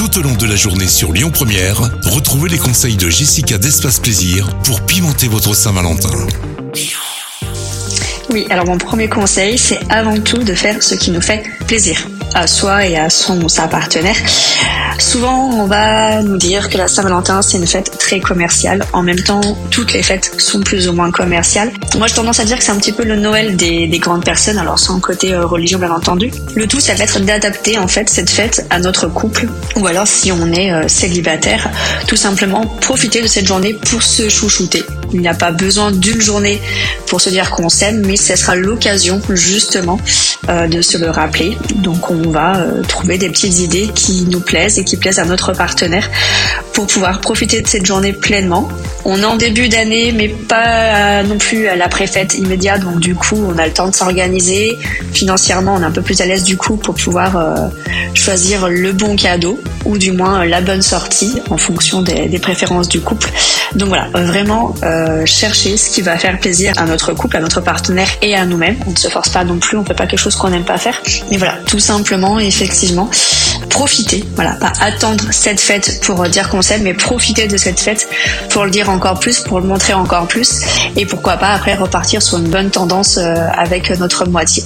Tout au long de la journée sur Lyon Première, retrouvez les conseils de Jessica d'Espace Plaisir pour pimenter votre Saint-Valentin. Oui, alors mon premier conseil, c'est avant tout de faire ce qui nous fait plaisir à soi et à son sa partenaire. Souvent, on va nous dire que la Saint-Valentin, c'est une fête très commerciale. En même temps, toutes les fêtes sont plus ou moins commerciales. Moi, j'ai tendance à dire que c'est un petit peu le Noël des, des grandes personnes, alors sans côté euh, religion, bien entendu. Le tout, ça va être d'adapter, en fait, cette fête à notre couple. Ou alors, si on est euh, célibataire, tout simplement profiter de cette journée pour se chouchouter. Il n'y a pas besoin d'une journée pour se dire qu'on s'aime, mais ce sera l'occasion, justement, euh, de se le rappeler. Donc, on va euh, trouver des petites idées qui nous plaisent et qui plaisent à notre partenaire pour pouvoir profiter de cette journée pleinement. On est en début d'année, mais pas non plus à l'après-fête immédiate, donc du coup, on a le temps de s'organiser. Financièrement, on est un peu plus à l'aise du coup pour pouvoir euh, choisir le bon cadeau ou du moins la bonne sortie en fonction des, des préférences du couple. Donc voilà, vraiment euh, chercher ce qui va faire plaisir à notre couple, à notre partenaire et à nous-mêmes. On ne se force pas non plus, on fait pas quelque chose qu'on n'aime pas faire. Mais voilà, tout simplement, effectivement, profiter. Voilà, pas attendre cette fête pour dire qu'on s'aime, mais profiter de cette fête pour le dire encore plus, pour le montrer encore plus, et pourquoi pas après repartir sur une bonne tendance euh, avec notre moitié.